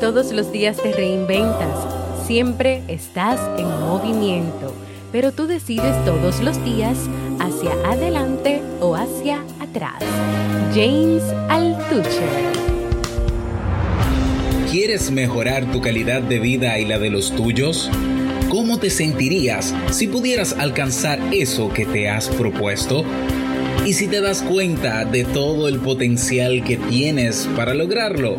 Todos los días te reinventas, siempre estás en movimiento, pero tú decides todos los días hacia adelante o hacia atrás. James Altucher. ¿Quieres mejorar tu calidad de vida y la de los tuyos? ¿Cómo te sentirías si pudieras alcanzar eso que te has propuesto? ¿Y si te das cuenta de todo el potencial que tienes para lograrlo?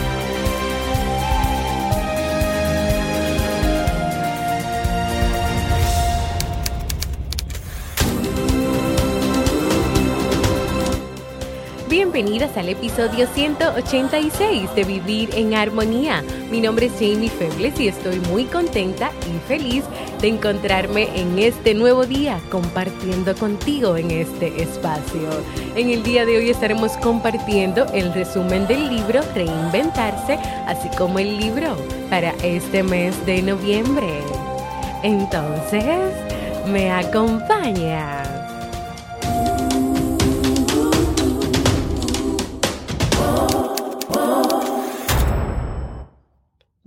Bienvenidas al episodio 186 de Vivir en Armonía. Mi nombre es Jamie Febles y estoy muy contenta y feliz de encontrarme en este nuevo día compartiendo contigo en este espacio. En el día de hoy estaremos compartiendo el resumen del libro Reinventarse, así como el libro para este mes de noviembre. Entonces, ¿me acompaña?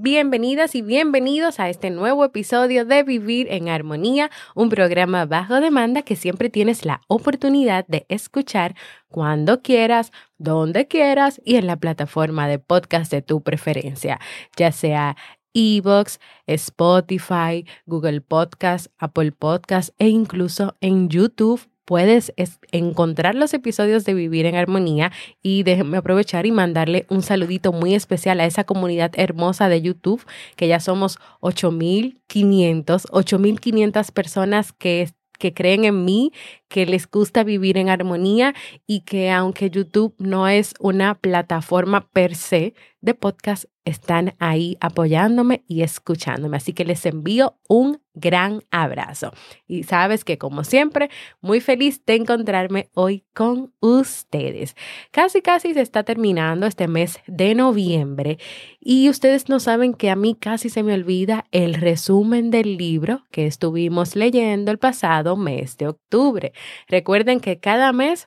Bienvenidas y bienvenidos a este nuevo episodio de Vivir en Armonía, un programa bajo demanda que siempre tienes la oportunidad de escuchar cuando quieras, donde quieras y en la plataforma de podcast de tu preferencia, ya sea Evox, Spotify, Google Podcast, Apple Podcast e incluso en YouTube puedes encontrar los episodios de Vivir en Armonía y déjenme aprovechar y mandarle un saludito muy especial a esa comunidad hermosa de YouTube, que ya somos 8.500, 8.500 personas que que creen en mí, que les gusta vivir en armonía y que aunque YouTube no es una plataforma per se de podcast, están ahí apoyándome y escuchándome. Así que les envío un gran abrazo. Y sabes que como siempre, muy feliz de encontrarme hoy con ustedes. Casi, casi se está terminando este mes de noviembre y ustedes no saben que a mí casi se me olvida el resumen del libro que estuvimos leyendo el pasado mes de octubre. Recuerden que cada mes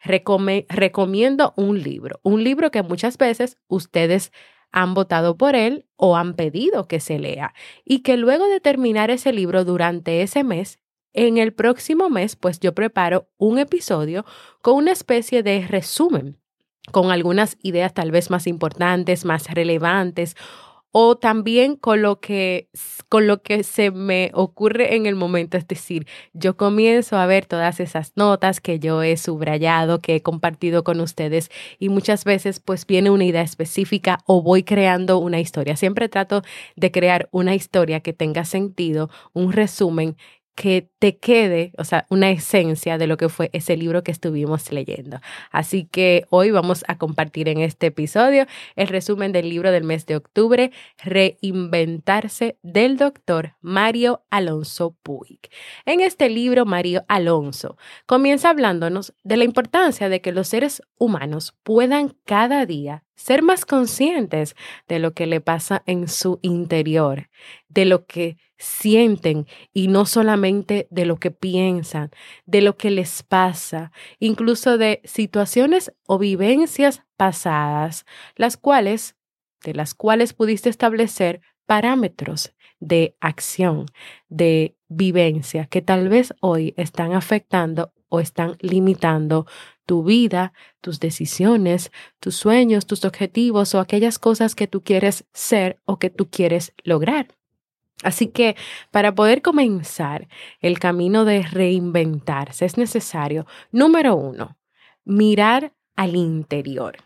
recomiendo un libro, un libro que muchas veces ustedes han votado por él o han pedido que se lea y que luego de terminar ese libro durante ese mes, en el próximo mes, pues yo preparo un episodio con una especie de resumen con algunas ideas tal vez más importantes, más relevantes o también con lo que con lo que se me ocurre en el momento, es decir, yo comienzo a ver todas esas notas que yo he subrayado, que he compartido con ustedes y muchas veces pues viene una idea específica o voy creando una historia. Siempre trato de crear una historia que tenga sentido, un resumen que te quede, o sea, una esencia de lo que fue ese libro que estuvimos leyendo. Así que hoy vamos a compartir en este episodio el resumen del libro del mes de octubre, Reinventarse del doctor Mario Alonso Puig. En este libro, Mario Alonso comienza hablándonos de la importancia de que los seres humanos puedan cada día ser más conscientes de lo que le pasa en su interior, de lo que sienten y no solamente de lo que piensan, de lo que les pasa, incluso de situaciones o vivencias pasadas, las cuales, de las cuales pudiste establecer parámetros de acción, de vivencia, que tal vez hoy están afectando o están limitando tu vida, tus decisiones, tus sueños, tus objetivos o aquellas cosas que tú quieres ser o que tú quieres lograr. Así que para poder comenzar el camino de reinventarse es necesario, número uno, mirar al interior.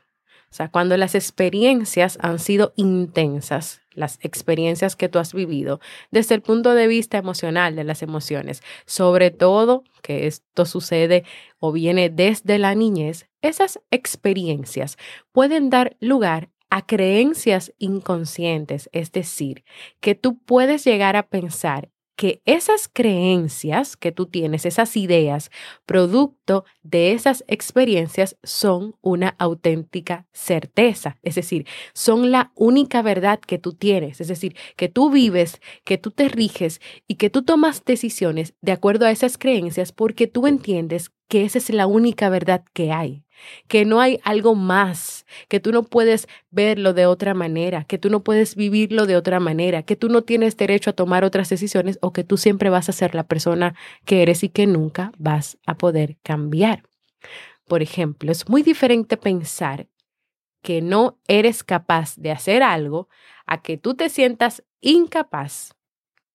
O sea, cuando las experiencias han sido intensas, las experiencias que tú has vivido desde el punto de vista emocional de las emociones, sobre todo que esto sucede o viene desde la niñez, esas experiencias pueden dar lugar a creencias inconscientes, es decir, que tú puedes llegar a pensar que esas creencias que tú tienes, esas ideas, producto de esas experiencias, son una auténtica certeza, es decir, son la única verdad que tú tienes, es decir, que tú vives, que tú te riges y que tú tomas decisiones de acuerdo a esas creencias porque tú entiendes que esa es la única verdad que hay que no hay algo más, que tú no puedes verlo de otra manera, que tú no puedes vivirlo de otra manera, que tú no tienes derecho a tomar otras decisiones o que tú siempre vas a ser la persona que eres y que nunca vas a poder cambiar. Por ejemplo, es muy diferente pensar que no eres capaz de hacer algo a que tú te sientas incapaz,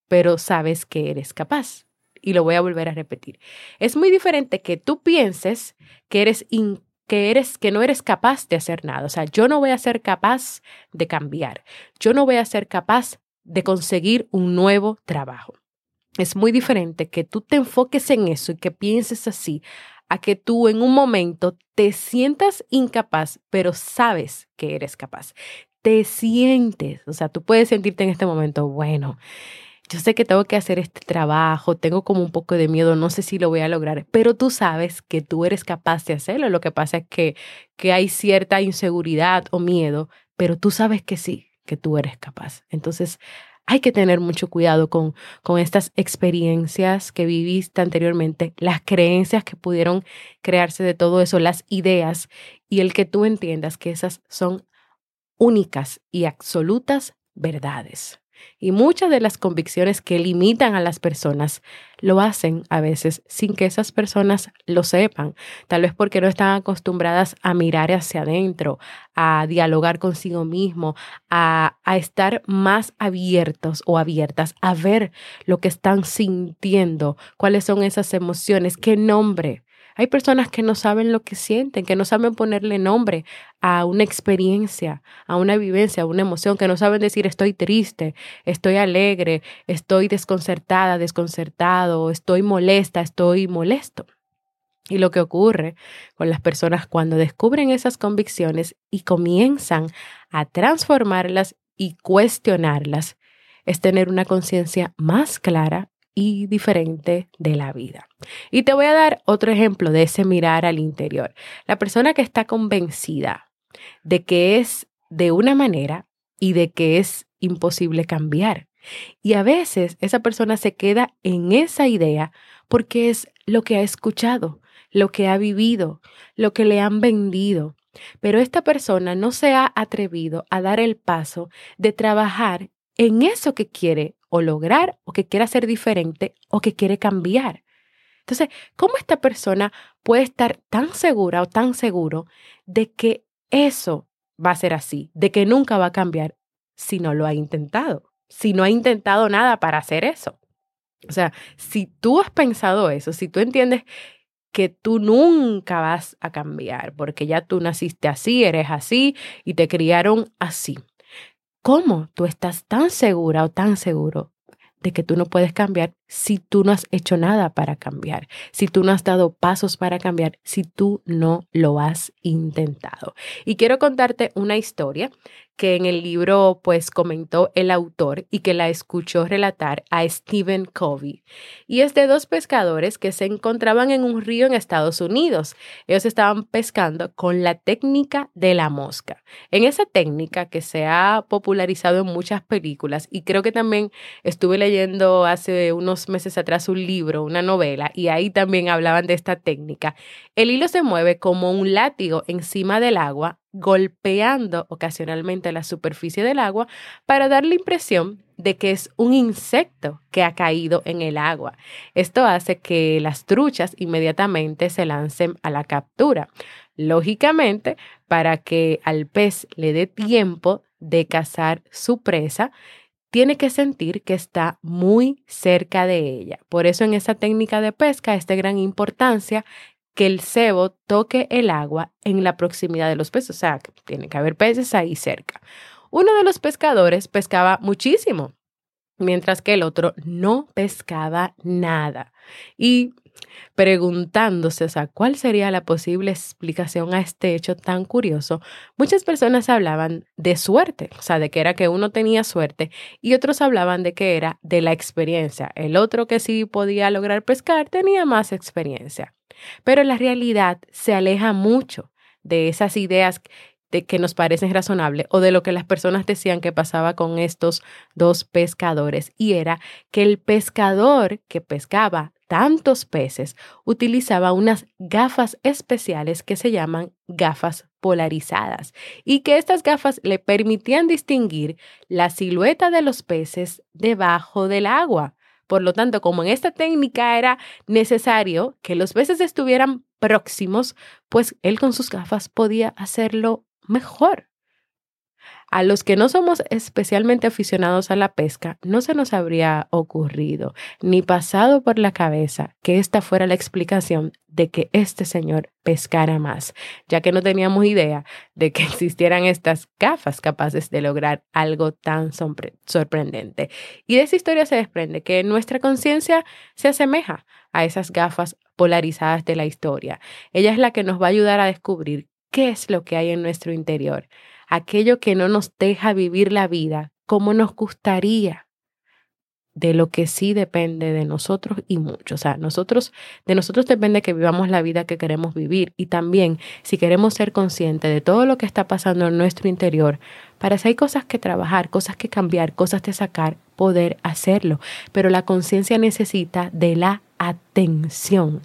pero sabes que eres capaz. Y lo voy a volver a repetir. Es muy diferente que tú pienses que eres incapaz que eres que no eres capaz de hacer nada. O sea, yo no voy a ser capaz de cambiar. Yo no voy a ser capaz de conseguir un nuevo trabajo. Es muy diferente que tú te enfoques en eso y que pienses así a que tú en un momento te sientas incapaz, pero sabes que eres capaz. Te sientes, o sea, tú puedes sentirte en este momento, bueno, yo sé que tengo que hacer este trabajo, tengo como un poco de miedo, no sé si lo voy a lograr, pero tú sabes que tú eres capaz de hacerlo. Lo que pasa es que, que hay cierta inseguridad o miedo, pero tú sabes que sí, que tú eres capaz. Entonces, hay que tener mucho cuidado con, con estas experiencias que viviste anteriormente, las creencias que pudieron crearse de todo eso, las ideas y el que tú entiendas que esas son únicas y absolutas verdades. Y muchas de las convicciones que limitan a las personas lo hacen a veces sin que esas personas lo sepan, tal vez porque no están acostumbradas a mirar hacia adentro, a dialogar consigo mismo, a, a estar más abiertos o abiertas a ver lo que están sintiendo, cuáles son esas emociones, qué nombre hay personas que no saben lo que sienten, que no saben ponerle nombre a una experiencia, a una vivencia, a una emoción, que no saben decir estoy triste, estoy alegre, estoy desconcertada, desconcertado, estoy molesta, estoy molesto. Y lo que ocurre con las personas cuando descubren esas convicciones y comienzan a transformarlas y cuestionarlas es tener una conciencia más clara y diferente de la vida. Y te voy a dar otro ejemplo de ese mirar al interior. La persona que está convencida de que es de una manera y de que es imposible cambiar. Y a veces esa persona se queda en esa idea porque es lo que ha escuchado, lo que ha vivido, lo que le han vendido. Pero esta persona no se ha atrevido a dar el paso de trabajar en eso que quiere o lograr o que quiere hacer diferente o que quiere cambiar. Entonces, ¿cómo esta persona puede estar tan segura o tan seguro de que eso va a ser así, de que nunca va a cambiar si no lo ha intentado, si no ha intentado nada para hacer eso? O sea, si tú has pensado eso, si tú entiendes que tú nunca vas a cambiar porque ya tú naciste así, eres así y te criaron así. ¿Cómo tú estás tan segura o tan seguro de que tú no puedes cambiar si tú no has hecho nada para cambiar, si tú no has dado pasos para cambiar, si tú no lo has intentado. Y quiero contarte una historia que en el libro pues comentó el autor y que la escuchó relatar a Stephen Covey. Y es de dos pescadores que se encontraban en un río en Estados Unidos. Ellos estaban pescando con la técnica de la mosca. En esa técnica que se ha popularizado en muchas películas y creo que también estuve leyendo hace unos meses atrás un libro, una novela, y ahí también hablaban de esta técnica. El hilo se mueve como un látigo encima del agua golpeando ocasionalmente la superficie del agua para dar la impresión de que es un insecto que ha caído en el agua. Esto hace que las truchas inmediatamente se lancen a la captura. Lógicamente, para que al pez le dé tiempo de cazar su presa, tiene que sentir que está muy cerca de ella. Por eso en esta técnica de pesca es de gran importancia que el cebo toque el agua en la proximidad de los peces, o sea, que tiene que haber peces ahí cerca. Uno de los pescadores pescaba muchísimo, mientras que el otro no pescaba nada. Y preguntándose, o sea, cuál sería la posible explicación a este hecho tan curioso, muchas personas hablaban de suerte, o sea, de que era que uno tenía suerte y otros hablaban de que era de la experiencia. El otro que sí podía lograr pescar tenía más experiencia. Pero la realidad se aleja mucho de esas ideas de que nos parecen razonables o de lo que las personas decían que pasaba con estos dos pescadores y era que el pescador que pescaba tantos peces utilizaba unas gafas especiales que se llaman gafas polarizadas y que estas gafas le permitían distinguir la silueta de los peces debajo del agua. Por lo tanto, como en esta técnica era necesario que los peces estuvieran próximos, pues él con sus gafas podía hacerlo mejor. A los que no somos especialmente aficionados a la pesca, no se nos habría ocurrido ni pasado por la cabeza que esta fuera la explicación de que este señor pescara más, ya que no teníamos idea de que existieran estas gafas capaces de lograr algo tan sorprendente. Y de esa historia se desprende que nuestra conciencia se asemeja a esas gafas polarizadas de la historia. Ella es la que nos va a ayudar a descubrir qué es lo que hay en nuestro interior aquello que no nos deja vivir la vida como nos gustaría, de lo que sí depende de nosotros y mucho. O sea, nosotros, de nosotros depende que vivamos la vida que queremos vivir y también si queremos ser conscientes de todo lo que está pasando en nuestro interior, para si hay cosas que trabajar, cosas que cambiar, cosas que sacar, poder hacerlo. Pero la conciencia necesita de la atención.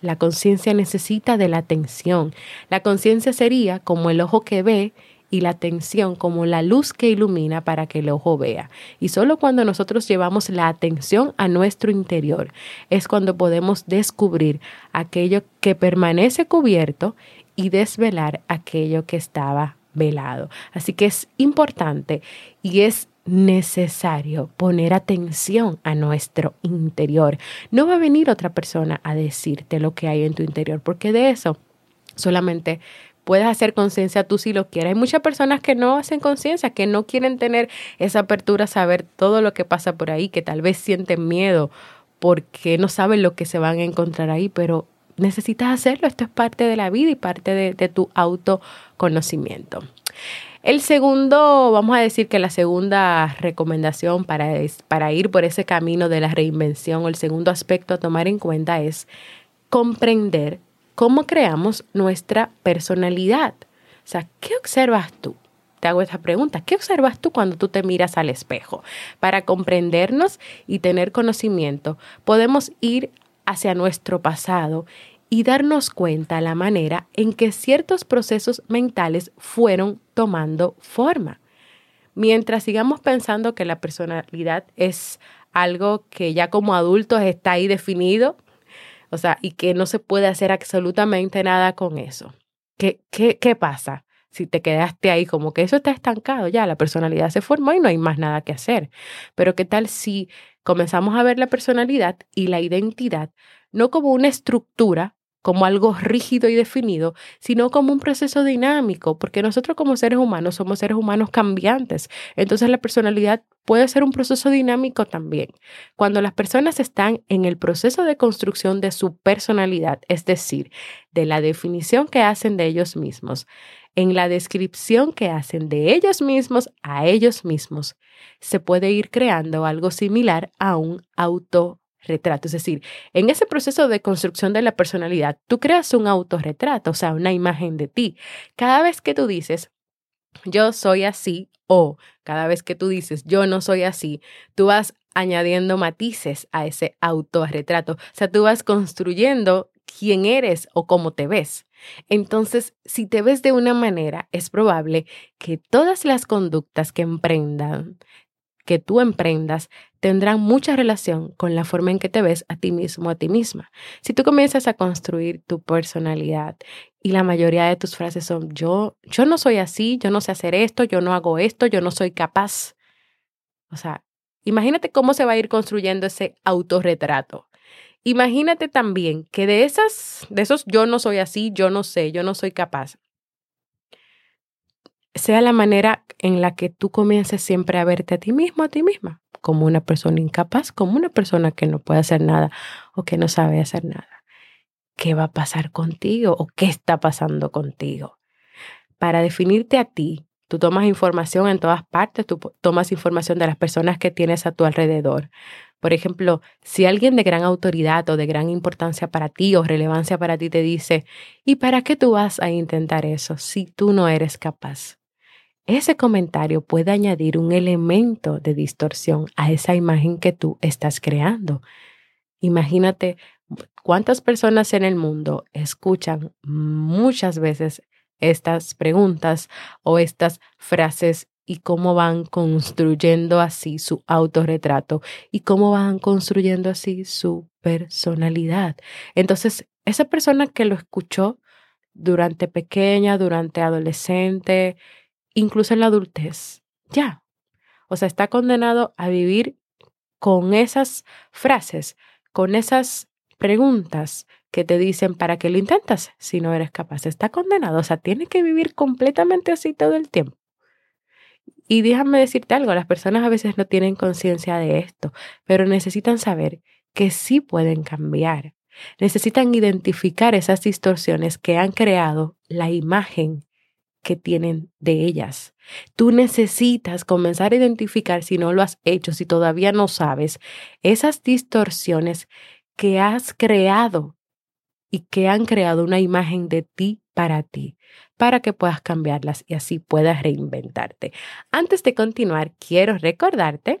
La conciencia necesita de la atención. La conciencia sería como el ojo que ve y la atención como la luz que ilumina para que el ojo vea. Y solo cuando nosotros llevamos la atención a nuestro interior es cuando podemos descubrir aquello que permanece cubierto y desvelar aquello que estaba velado. Así que es importante y es necesario poner atención a nuestro interior. No va a venir otra persona a decirte lo que hay en tu interior, porque de eso solamente puedes hacer conciencia tú si lo quieres. Hay muchas personas que no hacen conciencia, que no quieren tener esa apertura saber todo lo que pasa por ahí, que tal vez sienten miedo porque no saben lo que se van a encontrar ahí, pero necesitas hacerlo. Esto es parte de la vida y parte de tu autoconocimiento. El segundo, vamos a decir que la segunda recomendación para, para ir por ese camino de la reinvención o el segundo aspecto a tomar en cuenta es comprender cómo creamos nuestra personalidad. O sea, ¿qué observas tú? Te hago esta pregunta. ¿Qué observas tú cuando tú te miras al espejo? Para comprendernos y tener conocimiento, podemos ir hacia nuestro pasado y darnos cuenta la manera en que ciertos procesos mentales fueron tomando forma. Mientras sigamos pensando que la personalidad es algo que ya como adultos está ahí definido, o sea, y que no se puede hacer absolutamente nada con eso. ¿Qué, qué, qué pasa? Si te quedaste ahí como que eso está estancado, ya la personalidad se formó y no hay más nada que hacer. Pero ¿qué tal si comenzamos a ver la personalidad y la identidad no como una estructura como algo rígido y definido, sino como un proceso dinámico, porque nosotros como seres humanos somos seres humanos cambiantes. Entonces la personalidad puede ser un proceso dinámico también. Cuando las personas están en el proceso de construcción de su personalidad, es decir, de la definición que hacen de ellos mismos, en la descripción que hacen de ellos mismos a ellos mismos, se puede ir creando algo similar a un auto retrato. Es decir, en ese proceso de construcción de la personalidad, tú creas un autorretrato, o sea, una imagen de ti. Cada vez que tú dices, yo soy así, o cada vez que tú dices, yo no soy así, tú vas añadiendo matices a ese autorretrato. O sea, tú vas construyendo quién eres o cómo te ves. Entonces, si te ves de una manera, es probable que todas las conductas que emprendan que tú emprendas tendrán mucha relación con la forma en que te ves a ti mismo, a ti misma. Si tú comienzas a construir tu personalidad y la mayoría de tus frases son yo, yo no soy así, yo no sé hacer esto, yo no hago esto, yo no soy capaz. O sea, imagínate cómo se va a ir construyendo ese autorretrato. Imagínate también que de esas de esos yo no soy así, yo no sé, yo no soy capaz sea la manera en la que tú comiences siempre a verte a ti mismo, a ti misma, como una persona incapaz, como una persona que no puede hacer nada o que no sabe hacer nada. ¿Qué va a pasar contigo o qué está pasando contigo? Para definirte a ti, tú tomas información en todas partes, tú tomas información de las personas que tienes a tu alrededor. Por ejemplo, si alguien de gran autoridad o de gran importancia para ti o relevancia para ti te dice, ¿y para qué tú vas a intentar eso si tú no eres capaz? Ese comentario puede añadir un elemento de distorsión a esa imagen que tú estás creando. Imagínate cuántas personas en el mundo escuchan muchas veces estas preguntas o estas frases y cómo van construyendo así su autorretrato y cómo van construyendo así su personalidad. Entonces, esa persona que lo escuchó durante pequeña, durante adolescente, incluso en la adultez. Ya. O sea, está condenado a vivir con esas frases, con esas preguntas que te dicen para qué lo intentas si no eres capaz. Está condenado. O sea, tiene que vivir completamente así todo el tiempo. Y déjame decirte algo, las personas a veces no tienen conciencia de esto, pero necesitan saber que sí pueden cambiar. Necesitan identificar esas distorsiones que han creado la imagen que tienen de ellas. Tú necesitas comenzar a identificar, si no lo has hecho, si todavía no sabes, esas distorsiones que has creado y que han creado una imagen de ti para ti, para que puedas cambiarlas y así puedas reinventarte. Antes de continuar, quiero recordarte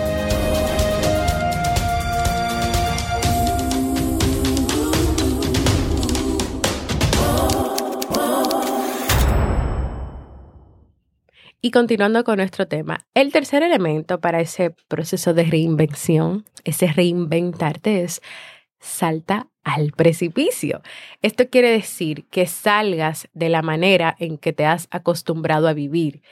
Y continuando con nuestro tema, el tercer elemento para ese proceso de reinvención, ese reinventarte es salta al precipicio. Esto quiere decir que salgas de la manera en que te has acostumbrado a vivir,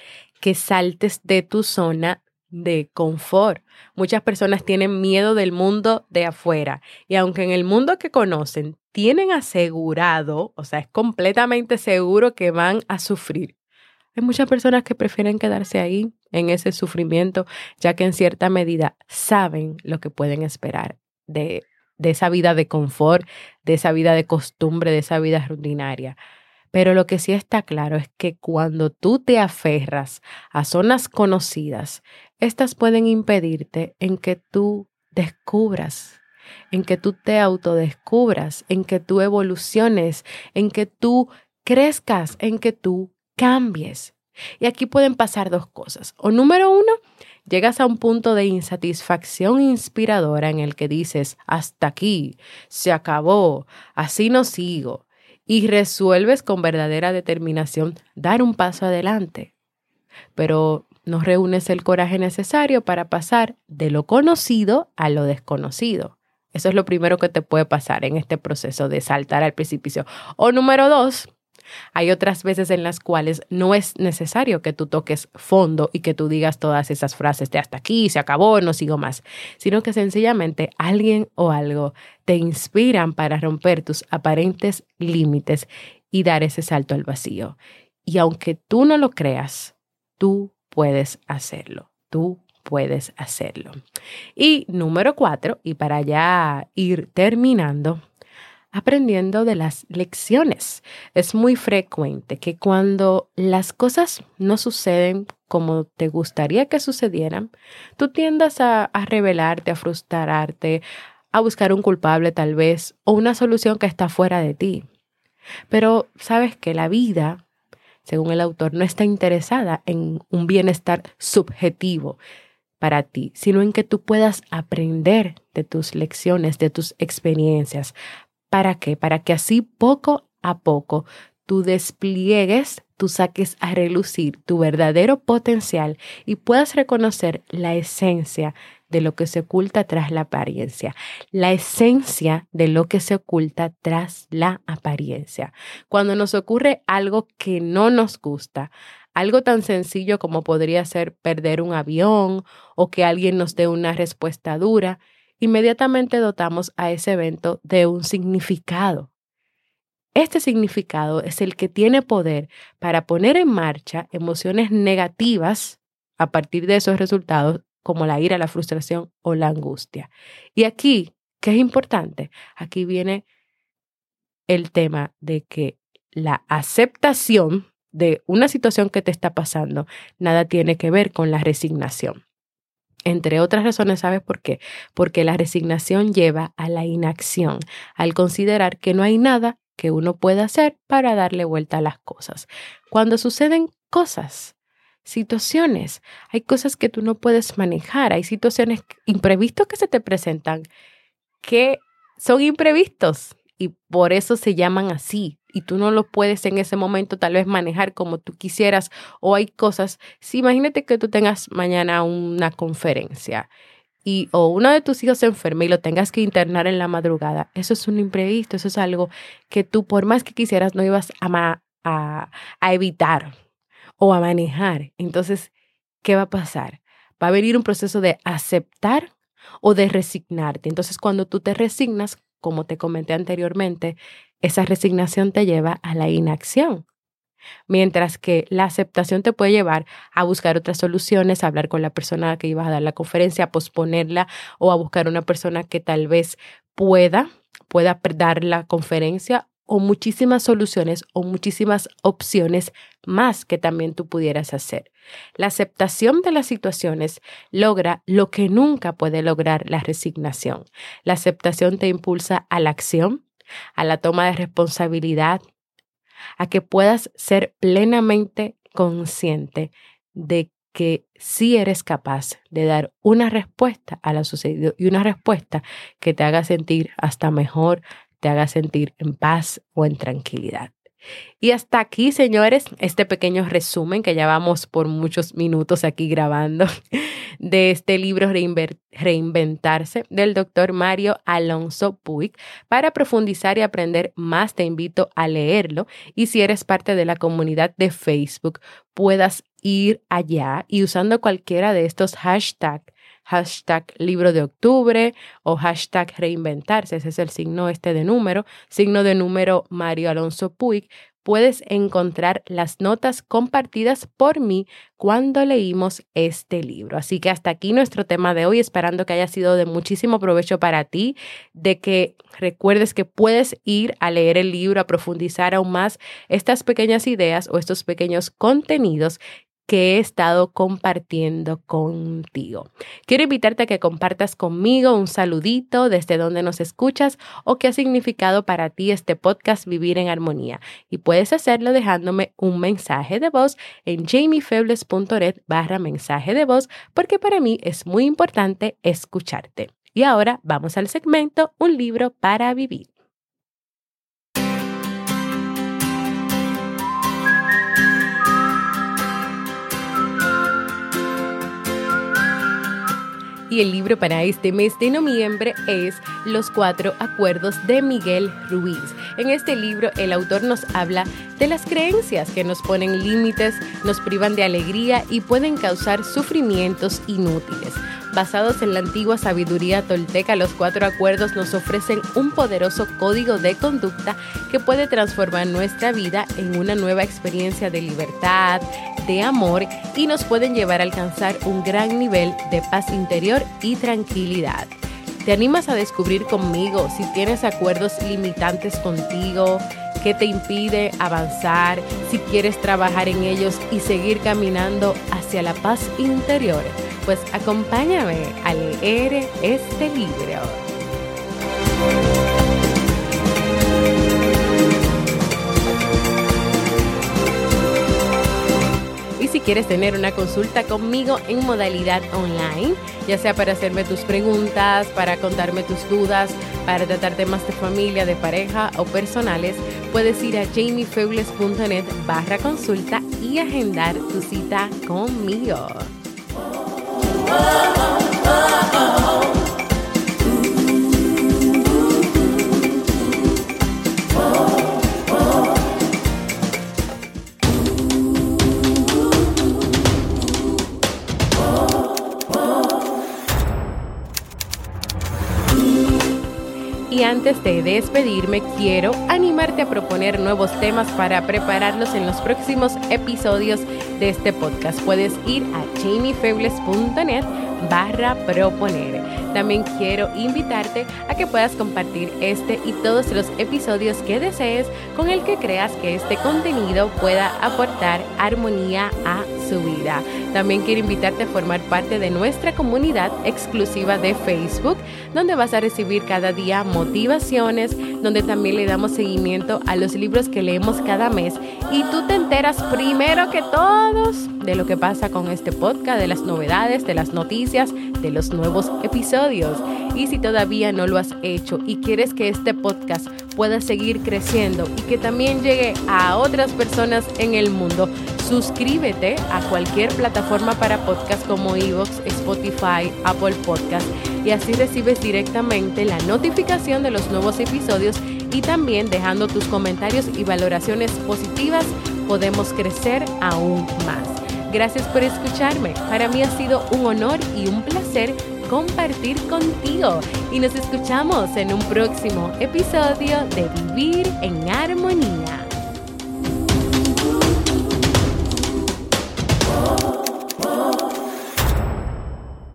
que saltes de tu zona de confort. Muchas personas tienen miedo del mundo de afuera y aunque en el mundo que conocen tienen asegurado, o sea, es completamente seguro que van a sufrir, hay muchas personas que prefieren quedarse ahí en ese sufrimiento, ya que en cierta medida saben lo que pueden esperar de, de esa vida de confort, de esa vida de costumbre, de esa vida rutinaria. Pero lo que sí está claro es que cuando tú te aferras a zonas conocidas, estas pueden impedirte en que tú descubras, en que tú te autodescubras, en que tú evoluciones, en que tú crezcas, en que tú cambies. Y aquí pueden pasar dos cosas. O número uno, llegas a un punto de insatisfacción inspiradora en el que dices, hasta aquí, se acabó, así no sigo. Y resuelves con verdadera determinación dar un paso adelante. Pero no reúnes el coraje necesario para pasar de lo conocido a lo desconocido. Eso es lo primero que te puede pasar en este proceso de saltar al precipicio. O número dos, hay otras veces en las cuales no es necesario que tú toques fondo y que tú digas todas esas frases de hasta aquí, se acabó, no sigo más, sino que sencillamente alguien o algo te inspiran para romper tus aparentes límites y dar ese salto al vacío. Y aunque tú no lo creas, tú puedes hacerlo. Tú puedes hacerlo. Y número cuatro, y para ya ir terminando, aprendiendo de las lecciones. Es muy frecuente que cuando las cosas no suceden como te gustaría que sucedieran, tú tiendas a, a rebelarte, a frustrarte, a buscar un culpable tal vez o una solución que está fuera de ti. Pero sabes que la vida, según el autor, no está interesada en un bienestar subjetivo para ti, sino en que tú puedas aprender de tus lecciones, de tus experiencias, ¿Para qué? Para que así poco a poco tú despliegues tú saques a relucir tu verdadero potencial y puedas reconocer la esencia de lo que se oculta tras la apariencia, la esencia de lo que se oculta tras la apariencia. Cuando nos ocurre algo que no nos gusta, algo tan sencillo como podría ser perder un avión o que alguien nos dé una respuesta dura, inmediatamente dotamos a ese evento de un significado. Este significado es el que tiene poder para poner en marcha emociones negativas a partir de esos resultados, como la ira, la frustración o la angustia. Y aquí, ¿qué es importante? Aquí viene el tema de que la aceptación de una situación que te está pasando nada tiene que ver con la resignación. Entre otras razones, ¿sabes por qué? Porque la resignación lleva a la inacción, al considerar que no hay nada que uno pueda hacer para darle vuelta a las cosas. Cuando suceden cosas, situaciones, hay cosas que tú no puedes manejar, hay situaciones imprevistos que se te presentan que son imprevistos y por eso se llaman así, y tú no lo puedes en ese momento tal vez manejar como tú quisieras o hay cosas, si imagínate que tú tengas mañana una conferencia y o uno de tus hijos se enferma y lo tengas que internar en la madrugada, eso es un imprevisto, eso es algo que tú por más que quisieras no ibas a, a, a evitar o a manejar. Entonces, ¿qué va a pasar? Va a venir un proceso de aceptar o de resignarte. Entonces, cuando tú te resignas, como te comenté anteriormente, esa resignación te lleva a la inacción. Mientras que la aceptación te puede llevar a buscar otras soluciones, a hablar con la persona que ibas a dar la conferencia, a posponerla o a buscar una persona que tal vez pueda, pueda dar la conferencia o muchísimas soluciones o muchísimas opciones más que también tú pudieras hacer. La aceptación de las situaciones logra lo que nunca puede lograr la resignación. La aceptación te impulsa a la acción, a la toma de responsabilidad, a que puedas ser plenamente consciente de que sí eres capaz de dar una respuesta a lo sucedido y una respuesta que te haga sentir hasta mejor, te haga sentir en paz o en tranquilidad. Y hasta aquí, señores, este pequeño resumen que ya vamos por muchos minutos aquí grabando de este libro Reinventarse del doctor Mario Alonso Puig. Para profundizar y aprender más, te invito a leerlo. Y si eres parte de la comunidad de Facebook, puedas ir allá y usando cualquiera de estos hashtags hashtag libro de octubre o hashtag reinventarse, ese es el signo este de número, signo de número Mario Alonso Puig, puedes encontrar las notas compartidas por mí cuando leímos este libro. Así que hasta aquí nuestro tema de hoy, esperando que haya sido de muchísimo provecho para ti, de que recuerdes que puedes ir a leer el libro, a profundizar aún más estas pequeñas ideas o estos pequeños contenidos que he estado compartiendo contigo. Quiero invitarte a que compartas conmigo un saludito desde donde nos escuchas o qué ha significado para ti este podcast Vivir en Armonía. Y puedes hacerlo dejándome un mensaje de voz en jamiefebles.net barra mensaje de voz porque para mí es muy importante escucharte. Y ahora vamos al segmento Un libro para vivir. Y el libro para este mes de noviembre es Los cuatro acuerdos de Miguel Ruiz. En este libro el autor nos habla de las creencias que nos ponen límites, nos privan de alegría y pueden causar sufrimientos inútiles. Basados en la antigua sabiduría tolteca, los cuatro acuerdos nos ofrecen un poderoso código de conducta que puede transformar nuestra vida en una nueva experiencia de libertad, de amor y nos pueden llevar a alcanzar un gran nivel de paz interior y tranquilidad. ¿Te animas a descubrir conmigo si tienes acuerdos limitantes contigo? ¿Qué te impide avanzar? Si quieres trabajar en ellos y seguir caminando hacia la paz interior pues acompáñame a leer este libro. si quieres tener una consulta conmigo en modalidad online, ya sea para hacerme tus preguntas, para contarme tus dudas, para tratar temas de familia, de pareja o personales, puedes ir a jamiefebles.net barra consulta y agendar tu cita conmigo. Y de despedirme, quiero animarte a proponer nuevos temas para prepararlos en los próximos episodios de este podcast. Puedes ir a jamiefebles.net barra proponer. También quiero invitarte a que puedas compartir este y todos los episodios que desees con el que creas que este contenido pueda aportar armonía a vida. También quiero invitarte a formar parte de nuestra comunidad exclusiva de Facebook, donde vas a recibir cada día motivaciones, donde también le damos seguimiento a los libros que leemos cada mes y tú te enteras primero que todos de lo que pasa con este podcast, de las novedades, de las noticias, de los nuevos episodios. Y si todavía no lo has hecho y quieres que este podcast pueda seguir creciendo y que también llegue a otras personas en el mundo, suscríbete a cualquier plataforma para podcast como Evox, Spotify, Apple Podcast y así recibes directamente la notificación de los nuevos episodios y también dejando tus comentarios y valoraciones positivas podemos crecer aún más. Gracias por escucharme. Para mí ha sido un honor y un placer compartir contigo y nos escuchamos en un próximo episodio de Vivir en Armonía.